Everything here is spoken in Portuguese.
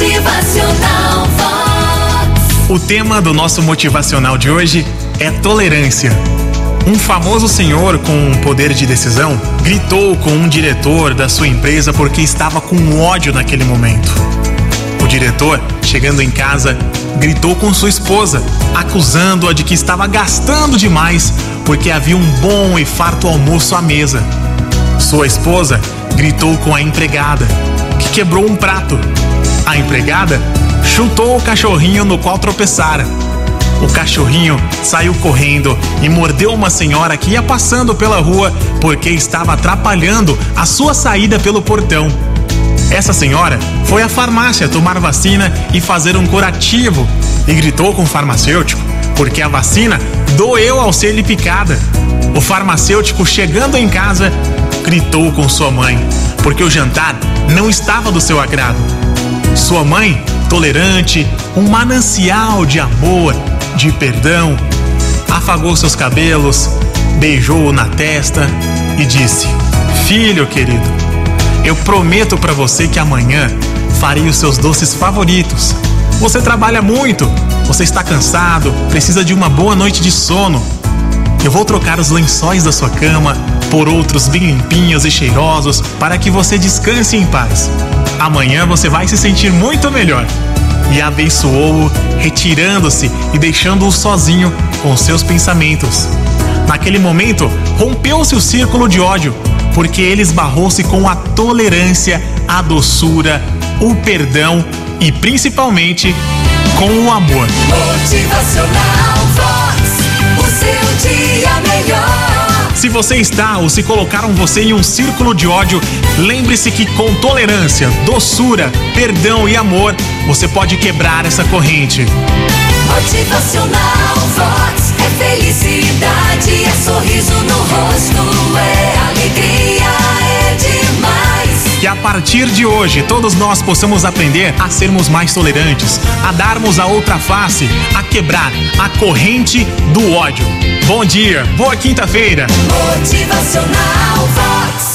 Motivacional Vox. O tema do nosso motivacional de hoje é tolerância. Um famoso senhor com poder de decisão gritou com um diretor da sua empresa porque estava com ódio naquele momento. O diretor, chegando em casa, gritou com sua esposa, acusando-a de que estava gastando demais porque havia um bom e farto almoço à mesa. Sua esposa gritou com a empregada, que quebrou um prato. A empregada chutou o cachorrinho no qual tropeçara. O cachorrinho saiu correndo e mordeu uma senhora que ia passando pela rua porque estava atrapalhando a sua saída pelo portão. Essa senhora foi à farmácia tomar vacina e fazer um curativo e gritou com o farmacêutico porque a vacina doeu ao ser-lhe picada. O farmacêutico, chegando em casa, gritou com sua mãe porque o jantar não estava do seu agrado. Sua mãe, tolerante, um manancial de amor, de perdão, afagou seus cabelos, beijou-o na testa e disse: Filho querido, eu prometo para você que amanhã farei os seus doces favoritos. Você trabalha muito, você está cansado, precisa de uma boa noite de sono. Eu vou trocar os lençóis da sua cama por outros bem limpinhos e cheirosos para que você descanse em paz. Amanhã você vai se sentir muito melhor e abençoou-o, retirando-se e deixando-o sozinho com seus pensamentos. Naquele momento, rompeu-se o círculo de ódio, porque ele esbarrou-se com a tolerância, a doçura, o perdão e principalmente com o amor. Motivacional Se você está ou se colocaram você em um círculo de ódio, lembre-se que com tolerância, doçura, perdão e amor, você pode quebrar essa corrente. Motivacional Vox. É felicidade, é sorriso a partir de hoje todos nós possamos aprender a sermos mais tolerantes, a darmos a outra face, a quebrar a corrente do ódio. Bom dia, boa quinta-feira. Motivacional Vox.